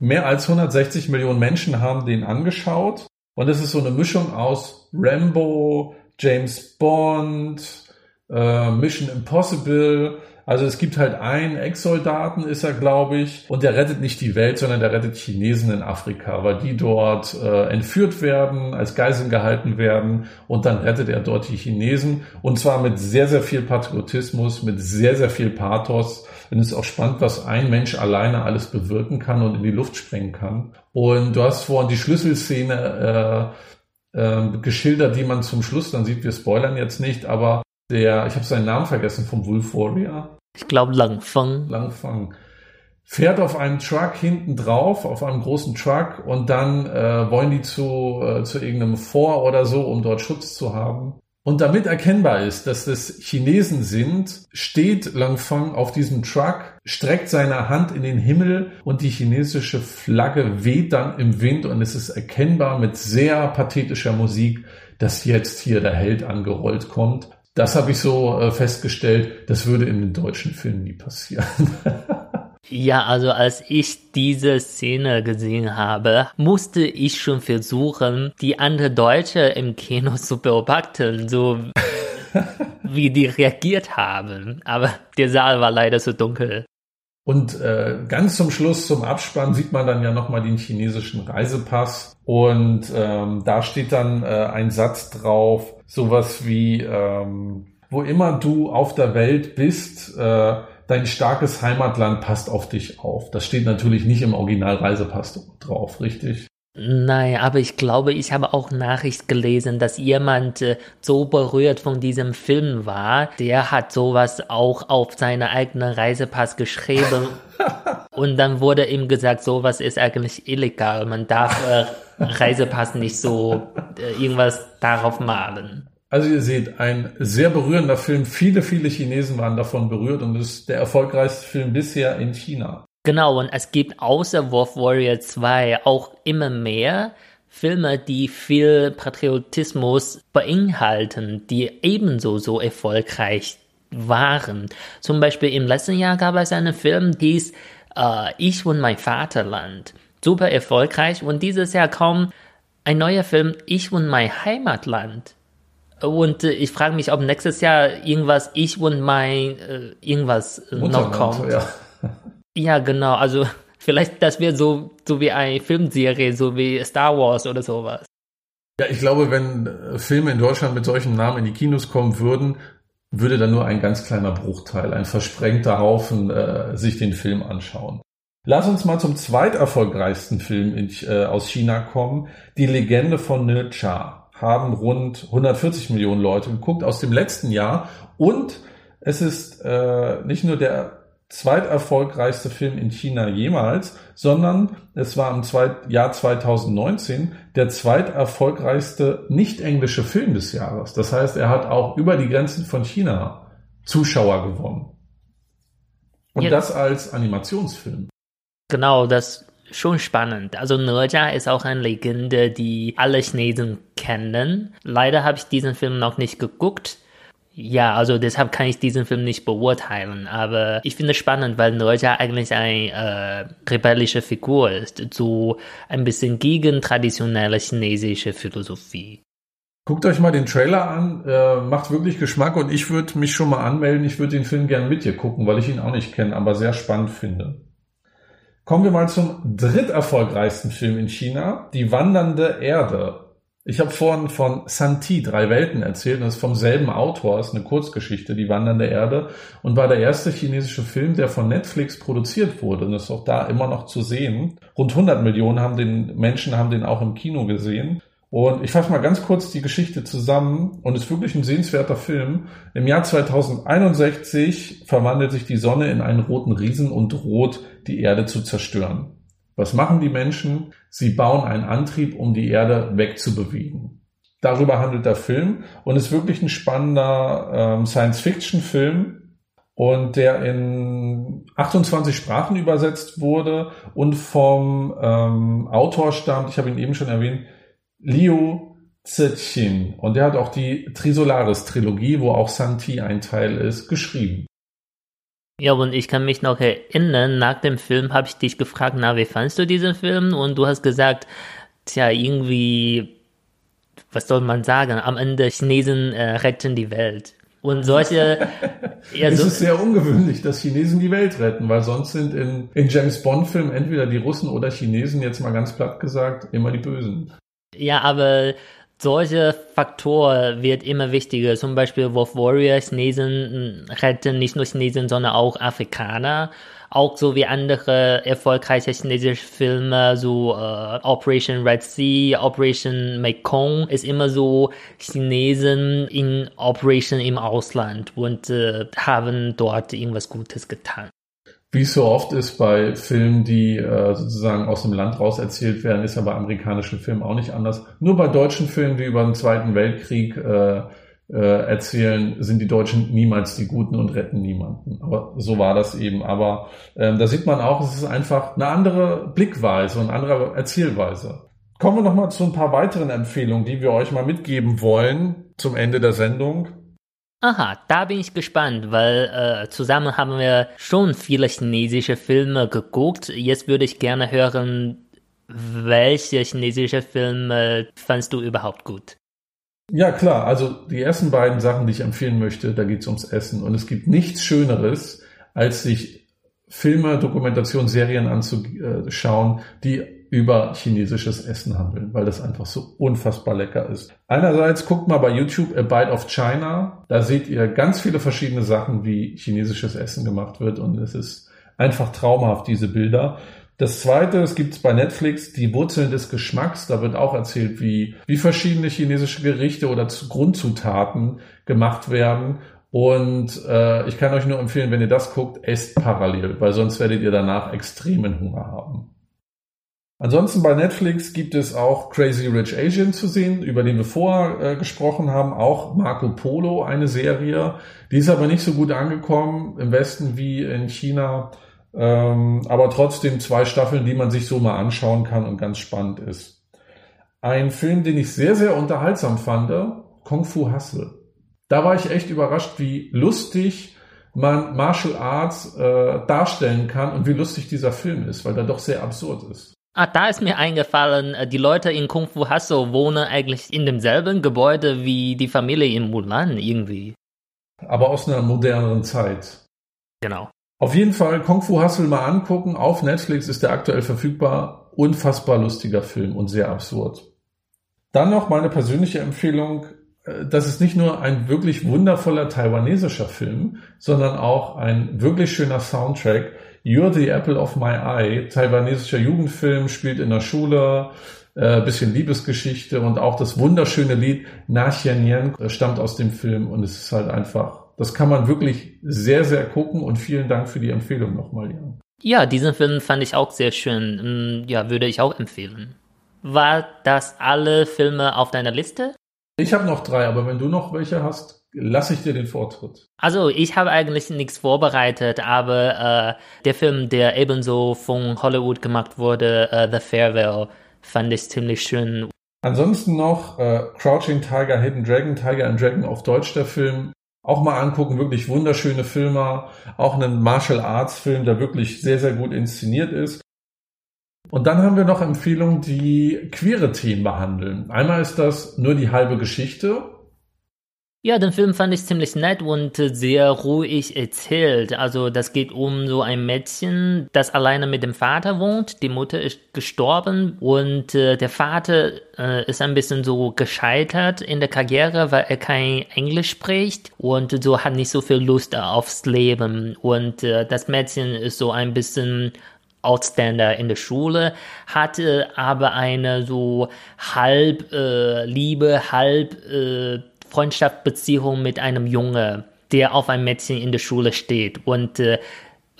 Mehr als 160 Millionen Menschen haben den angeschaut. Und es ist so eine Mischung aus Rambo, James Bond, äh, Mission Impossible. Also es gibt halt einen Ex-Soldaten, ist er, glaube ich, und der rettet nicht die Welt, sondern der rettet Chinesen in Afrika, weil die dort äh, entführt werden, als Geiseln gehalten werden und dann rettet er dort die Chinesen und zwar mit sehr, sehr viel Patriotismus, mit sehr, sehr viel Pathos. Und es auch spannend, was ein Mensch alleine alles bewirken kann und in die Luft sprengen kann. Und du hast vorhin die Schlüsselszene äh, äh, geschildert, die man zum Schluss dann sieht. Wir spoilern jetzt nicht, aber der, ich habe seinen Namen vergessen, vom Wolf Warrior. Ich glaube Langfang. Langfang. Fährt auf einem Truck hinten drauf, auf einem großen Truck und dann äh, wollen die zu, äh, zu irgendeinem Vor oder so, um dort Schutz zu haben. Und damit erkennbar ist, dass das Chinesen sind, steht Langfang auf diesem Truck, streckt seine Hand in den Himmel und die chinesische Flagge weht dann im Wind und es ist erkennbar mit sehr pathetischer Musik, dass jetzt hier der Held angerollt kommt. Das habe ich so äh, festgestellt, das würde in den deutschen Filmen nie passieren. Ja, also als ich diese Szene gesehen habe, musste ich schon versuchen, die andere Deutsche im Kino zu beobachten, so wie die reagiert haben. Aber der Saal war leider so dunkel. Und äh, ganz zum Schluss, zum Abspann, sieht man dann ja nochmal den chinesischen Reisepass. Und ähm, da steht dann äh, ein Satz drauf, sowas wie, ähm, wo immer du auf der Welt bist, äh, dein starkes Heimatland passt auf dich auf. Das steht natürlich nicht im Original Reisepass drauf, richtig? Nein, aber ich glaube, ich habe auch Nachricht gelesen, dass jemand äh, so berührt von diesem Film war, der hat sowas auch auf seinen eigenen Reisepass geschrieben. und dann wurde ihm gesagt, sowas ist eigentlich illegal. Man darf äh, Reisepass nicht so äh, irgendwas darauf malen. Also ihr seht, ein sehr berührender Film. Viele, viele Chinesen waren davon berührt und ist der erfolgreichste Film bisher in China. Genau, und es gibt außer Wolf Warrior 2 auch immer mehr Filme, die viel Patriotismus beinhalten, die ebenso so erfolgreich waren. Zum Beispiel im letzten Jahr gab es einen Film, der hieß äh, Ich und mein Vaterland. Super erfolgreich. Und dieses Jahr kommt ein neuer Film, Ich und mein Heimatland. Und äh, ich frage mich, ob nächstes Jahr irgendwas Ich und mein äh, irgendwas noch kommt. Ja. Ja, genau. Also vielleicht, das wird so, so wie eine Filmserie, so wie Star Wars oder sowas. Ja, ich glaube, wenn äh, Filme in Deutschland mit solchen Namen in die Kinos kommen würden, würde dann nur ein ganz kleiner Bruchteil, ein versprengter Haufen äh, sich den Film anschauen. Lass uns mal zum zweiterfolgreichsten Film in, äh, aus China kommen, Die Legende von Ne Cha haben rund 140 Millionen Leute geguckt aus dem letzten Jahr Und es ist äh, nicht nur der zweiterfolgreichste Film in China jemals, sondern es war im Zweit Jahr 2019 der zweiterfolgreichste nicht englische Film des Jahres. Das heißt, er hat auch über die Grenzen von China Zuschauer gewonnen. Und ja. das als Animationsfilm. Genau, das schon spannend. Also Naja ist auch eine Legende, die alle Chinesen kennen. Leider habe ich diesen Film noch nicht geguckt. Ja, also deshalb kann ich diesen Film nicht beurteilen. Aber ich finde es spannend, weil Naja eigentlich eine äh, rebellische Figur ist, so ein bisschen gegen traditionelle chinesische Philosophie. Guckt euch mal den Trailer an, äh, macht wirklich Geschmack und ich würde mich schon mal anmelden. Ich würde den Film gern mit dir gucken, weil ich ihn auch nicht kenne, aber sehr spannend finde. Kommen wir mal zum dritterfolgreichsten Film in China, Die wandernde Erde. Ich habe vorhin von Santi, Drei Welten erzählt, das ist vom selben Autor, ist eine Kurzgeschichte, Die wandernde Erde, und war der erste chinesische Film, der von Netflix produziert wurde und ist auch da immer noch zu sehen. Rund 100 Millionen haben den Menschen haben den auch im Kino gesehen. Und ich fasse mal ganz kurz die Geschichte zusammen und ist wirklich ein sehenswerter Film. Im Jahr 2061 verwandelt sich die Sonne in einen roten Riesen und droht, die Erde zu zerstören. Was machen die Menschen? Sie bauen einen Antrieb, um die Erde wegzubewegen. Darüber handelt der Film und ist wirklich ein spannender ähm, Science-Fiction-Film und der in 28 Sprachen übersetzt wurde und vom ähm, Autor stammt, ich habe ihn eben schon erwähnt, Liu Zixin. Und der hat auch die Trisolaris-Trilogie, wo auch Santi ein Teil ist, geschrieben. Ja, und ich kann mich noch erinnern, nach dem Film habe ich dich gefragt, na, wie fandest du diesen Film? Und du hast gesagt, tja, irgendwie, was soll man sagen, am Ende Chinesen äh, retten die Welt. Und solche. ja, es so ist sehr ungewöhnlich, dass Chinesen die Welt retten, weil sonst sind in, in James Bond-Filmen entweder die Russen oder Chinesen, jetzt mal ganz platt gesagt, immer die Bösen. Ja, aber solche Faktoren wird immer wichtiger. Zum Beispiel Wolf Warrior, Chinesen retten nicht nur Chinesen, sondern auch Afrikaner. Auch so wie andere erfolgreiche chinesische Filme, so äh, Operation Red Sea, Operation Mekong, ist immer so Chinesen in Operation im Ausland und äh, haben dort irgendwas Gutes getan. Wie es so oft ist bei Filmen, die äh, sozusagen aus dem Land raus erzählt werden, ist ja bei amerikanischen Filmen auch nicht anders. Nur bei deutschen Filmen, die über den Zweiten Weltkrieg äh, äh, erzählen, sind die Deutschen niemals die Guten und retten niemanden. Aber so war das eben. Aber ähm, da sieht man auch, es ist einfach eine andere Blickweise und eine andere Erzählweise. Kommen wir nochmal zu ein paar weiteren Empfehlungen, die wir euch mal mitgeben wollen zum Ende der Sendung. Aha, da bin ich gespannt, weil äh, zusammen haben wir schon viele chinesische Filme geguckt. Jetzt würde ich gerne hören, welche chinesische Filme fandst du überhaupt gut? Ja, klar. Also die ersten beiden Sachen, die ich empfehlen möchte, da geht es ums Essen. Und es gibt nichts Schöneres, als sich Filme, Dokumentation, Serien anzuschauen, die über chinesisches Essen handeln, weil das einfach so unfassbar lecker ist. Einerseits guckt mal bei YouTube A Bite of China. Da seht ihr ganz viele verschiedene Sachen, wie chinesisches Essen gemacht wird und es ist einfach traumhaft, diese Bilder. Das zweite, es gibt bei Netflix die Wurzeln des Geschmacks. Da wird auch erzählt, wie, wie verschiedene chinesische Gerichte oder Grundzutaten gemacht werden. Und äh, ich kann euch nur empfehlen, wenn ihr das guckt, esst parallel, weil sonst werdet ihr danach extremen Hunger haben. Ansonsten bei Netflix gibt es auch Crazy Rich Asian zu sehen, über den wir vorher äh, gesprochen haben, auch Marco Polo, eine Serie. Die ist aber nicht so gut angekommen im Westen wie in China, ähm, aber trotzdem zwei Staffeln, die man sich so mal anschauen kann und ganz spannend ist. Ein Film, den ich sehr, sehr unterhaltsam fand, Kung Fu Hustle. Da war ich echt überrascht, wie lustig man Martial Arts äh, darstellen kann und wie lustig dieser Film ist, weil er doch sehr absurd ist. Ah, da ist mir eingefallen, äh, die Leute in Kung Fu Hustle wohnen eigentlich in demselben Gebäude wie die Familie in Mulan irgendwie. Aber aus einer moderneren Zeit. Genau. Auf jeden Fall Kung Fu Hustle mal angucken. Auf Netflix ist der aktuell verfügbar. Unfassbar lustiger Film und sehr absurd. Dann noch meine persönliche Empfehlung. Äh, das ist nicht nur ein wirklich wundervoller taiwanesischer Film, sondern auch ein wirklich schöner Soundtrack You're the Apple of My Eye, taiwanesischer Jugendfilm, spielt in der Schule, äh, bisschen Liebesgeschichte und auch das wunderschöne Lied Na Xian Yan stammt aus dem Film und es ist halt einfach Das kann man wirklich sehr, sehr gucken und vielen Dank für die Empfehlung nochmal, Jan. Ja, diesen Film fand ich auch sehr schön. Mm, ja, würde ich auch empfehlen. War das alle Filme auf deiner Liste? Ich habe noch drei, aber wenn du noch welche hast, lasse ich dir den Vortritt. Also ich habe eigentlich nichts vorbereitet, aber äh, der Film, der ebenso von Hollywood gemacht wurde, äh, The Farewell, fand ich ziemlich schön. Ansonsten noch äh, Crouching Tiger, Hidden Dragon, Tiger and Dragon auf Deutsch der Film. Auch mal angucken, wirklich wunderschöne Filme. Auch einen Martial Arts Film, der wirklich sehr, sehr gut inszeniert ist. Und dann haben wir noch Empfehlungen, die queere Themen behandeln. Einmal ist das nur die halbe Geschichte. Ja, den Film fand ich ziemlich nett und sehr ruhig erzählt. Also das geht um so ein Mädchen, das alleine mit dem Vater wohnt. Die Mutter ist gestorben und äh, der Vater äh, ist ein bisschen so gescheitert in der Karriere, weil er kein Englisch spricht und so hat nicht so viel Lust aufs Leben. Und äh, das Mädchen ist so ein bisschen Outstander in der Schule, hatte aber eine so halb äh, Liebe, halb äh, Freundschaftsbeziehung mit einem Junge, der auf ein Mädchen in der Schule steht. Und äh,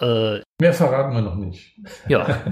äh, mehr verraten wir noch nicht. Ja.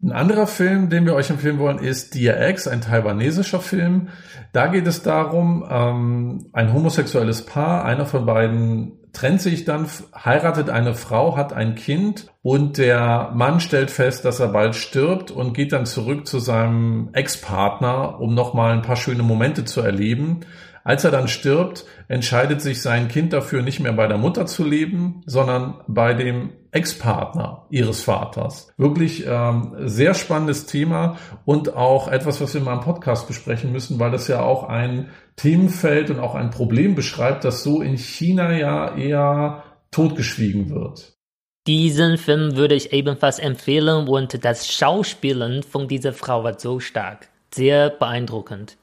Ein anderer Film, den wir euch empfehlen wollen, ist Dear X, ein taiwanesischer Film. Da geht es darum, ähm, ein homosexuelles Paar, einer von beiden trennt sich dann, heiratet eine Frau, hat ein Kind und der Mann stellt fest, dass er bald stirbt und geht dann zurück zu seinem Ex-Partner, um nochmal ein paar schöne Momente zu erleben. Als er dann stirbt, entscheidet sich sein Kind dafür, nicht mehr bei der Mutter zu leben, sondern bei dem Ex-Partner ihres Vaters. Wirklich ähm, sehr spannendes Thema und auch etwas, was wir mal im Podcast besprechen müssen, weil das ja auch ein Themenfeld und auch ein Problem beschreibt, das so in China ja eher totgeschwiegen wird. Diesen Film würde ich ebenfalls empfehlen und das Schauspielen von dieser Frau war so stark. Sehr beeindruckend.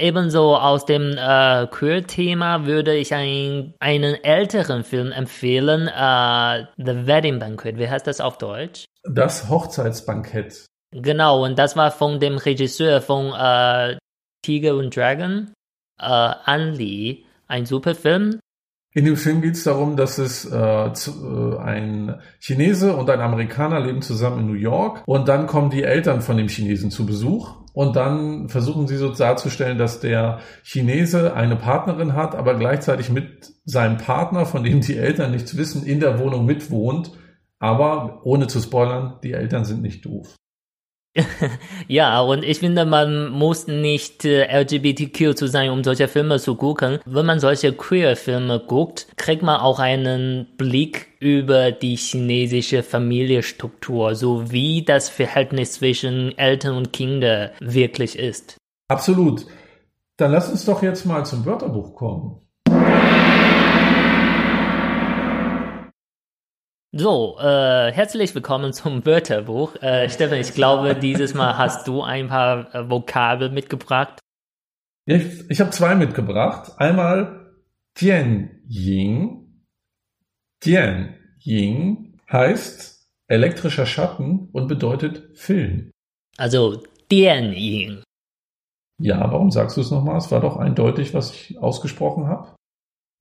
Ebenso aus dem äh, Queer-Thema würde ich ein, einen älteren Film empfehlen, äh, The Wedding Banquet. Wie heißt das auf Deutsch? Das Hochzeitsbankett. Genau, und das war von dem Regisseur von äh, Tiger und Dragon, äh, An Lee. Ein super Film. In dem Film geht es darum, dass es äh, zu, äh, ein Chinese und ein Amerikaner leben zusammen in New York und dann kommen die Eltern von dem Chinesen zu Besuch und dann versuchen sie so darzustellen, dass der Chinese eine Partnerin hat, aber gleichzeitig mit seinem Partner, von dem die Eltern nichts wissen, in der Wohnung mitwohnt. Aber ohne zu spoilern, die Eltern sind nicht doof. ja, und ich finde, man muss nicht äh, LGBTQ zu sein, um solche Filme zu gucken. Wenn man solche Queer-Filme guckt, kriegt man auch einen Blick über die chinesische Familienstruktur, so wie das Verhältnis zwischen Eltern und Kindern wirklich ist. Absolut. Dann lass uns doch jetzt mal zum Wörterbuch kommen. So, äh, herzlich willkommen zum Wörterbuch. Äh, Stefan, ich glaube, dieses Mal hast du ein paar äh, Vokabel mitgebracht. Ich ich habe zwei mitgebracht. Einmal Tian Ying. Tian Ying heißt elektrischer Schatten und bedeutet Film. Also Tian Ying. Ja, warum sagst du es nochmal? Es war doch eindeutig, was ich ausgesprochen habe.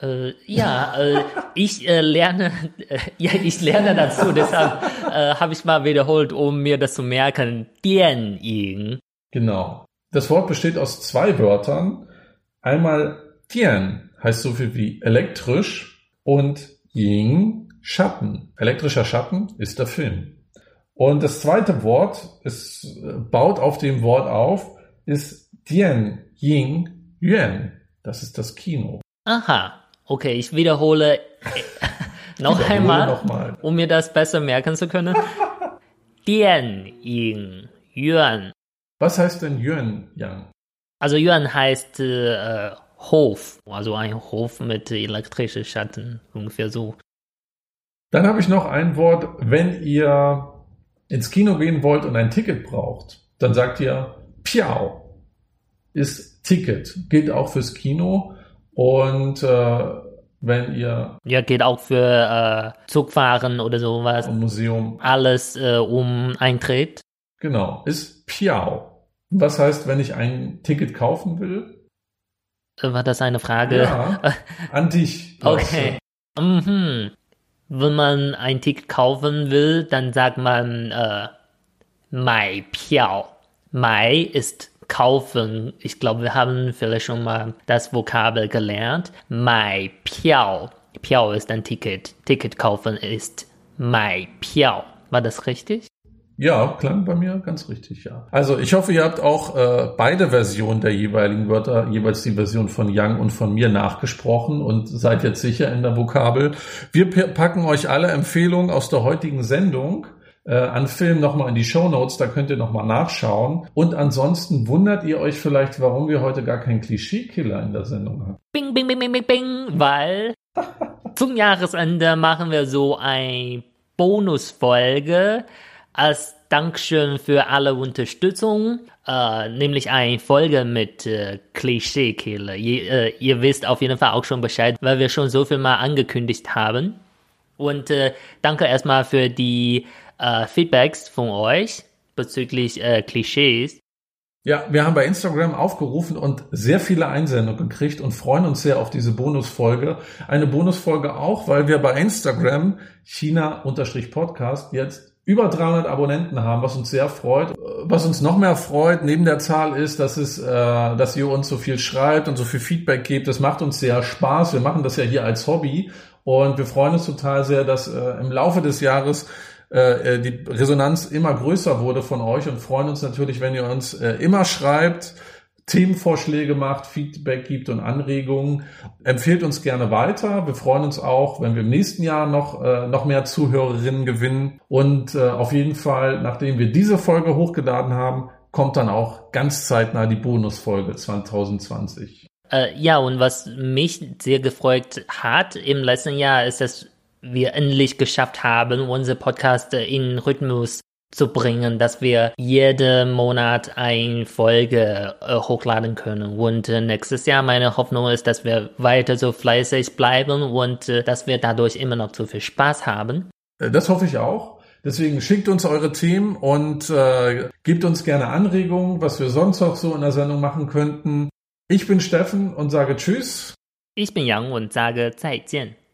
Äh, ja, äh, ich äh, lerne, äh, ja, ich lerne dazu, deshalb äh, habe ich mal wiederholt, um mir das zu merken. Dian Ying. Genau. Das Wort besteht aus zwei Wörtern. Einmal Tian heißt so viel wie elektrisch und Ying Schatten. Elektrischer Schatten ist der Film. Und das zweite Wort, es äh, baut auf dem Wort auf, ist Dian Ying Yuan. Das ist das Kino. Aha. Okay, ich wiederhole noch wiederhole einmal, noch um mir das besser merken zu können. Dian Ying Yuan. Was heißt denn Yuan Yang? Also Yuan heißt äh, Hof, also ein Hof mit elektrischen Schatten, ungefähr so. Dann habe ich noch ein Wort, wenn ihr ins Kino gehen wollt und ein Ticket braucht, dann sagt ihr Piao ist Ticket, gilt auch fürs Kino. Und äh, wenn ihr. Ja, geht auch für äh, Zugfahren oder sowas. Museum. Alles äh, um Eintritt. Genau, ist Piao. Was heißt, wenn ich ein Ticket kaufen will? War das eine Frage? Ja, an dich. Okay. Mhm. Wenn man ein Ticket kaufen will, dann sagt man äh, 买票. Mai ist kaufen. Ich glaube, wir haben vielleicht schon mal das Vokabel gelernt. Mai Piao. Piao ist ein Ticket. Ticket kaufen ist Mai Piao. War das richtig? Ja, klang bei mir ganz richtig, ja. Also ich hoffe, ihr habt auch äh, beide Versionen der jeweiligen Wörter, jeweils die Version von Yang und von mir nachgesprochen und seid jetzt sicher in der Vokabel. Wir packen euch alle Empfehlungen aus der heutigen Sendung äh, an Film nochmal in die Show Notes, da könnt ihr nochmal nachschauen. Und ansonsten wundert ihr euch vielleicht, warum wir heute gar keinen Klischeekiller in der Sendung haben. Bing, bing, bing, bing, bing, bing, weil zum Jahresende machen wir so ein Bonusfolge als Dankeschön für alle Unterstützung, äh, nämlich eine Folge mit äh, Klischeekiller. Ihr, äh, ihr wisst auf jeden Fall auch schon Bescheid, weil wir schon so viel mal angekündigt haben. Und äh, danke erstmal für die äh, Feedbacks von euch bezüglich äh, Klischees. Ja, wir haben bei Instagram aufgerufen und sehr viele Einsendungen gekriegt und freuen uns sehr auf diese Bonusfolge. Eine Bonusfolge auch, weil wir bei Instagram China-Podcast jetzt über 300 Abonnenten haben, was uns sehr freut. Was uns noch mehr freut neben der Zahl ist, dass es, äh, dass ihr uns so viel schreibt und so viel Feedback gebt. Das macht uns sehr Spaß. Wir machen das ja hier als Hobby und wir freuen uns total sehr, dass äh, im Laufe des Jahres äh, äh, die Resonanz immer größer wurde von euch und freuen uns natürlich, wenn ihr uns äh, immer schreibt, Themenvorschläge macht, Feedback gibt und Anregungen. Empfehlt uns gerne weiter. Wir freuen uns auch, wenn wir im nächsten Jahr noch, äh, noch mehr Zuhörerinnen gewinnen. Und äh, auf jeden Fall, nachdem wir diese Folge hochgeladen haben, kommt dann auch ganz zeitnah die Bonusfolge 2020. Äh, ja, und was mich sehr gefreut hat im letzten Jahr, ist, dass wir endlich geschafft haben, unser Podcast in Rhythmus zu bringen, dass wir jeden Monat eine Folge äh, hochladen können. Und äh, nächstes Jahr meine Hoffnung ist, dass wir weiter so fleißig bleiben und äh, dass wir dadurch immer noch so viel Spaß haben. Äh, das hoffe ich auch. Deswegen schickt uns eure Themen und äh, gebt uns gerne Anregungen, was wir sonst auch so in der Sendung machen könnten. Ich bin Steffen und sage Tschüss. Ich bin Yang und sage 再见.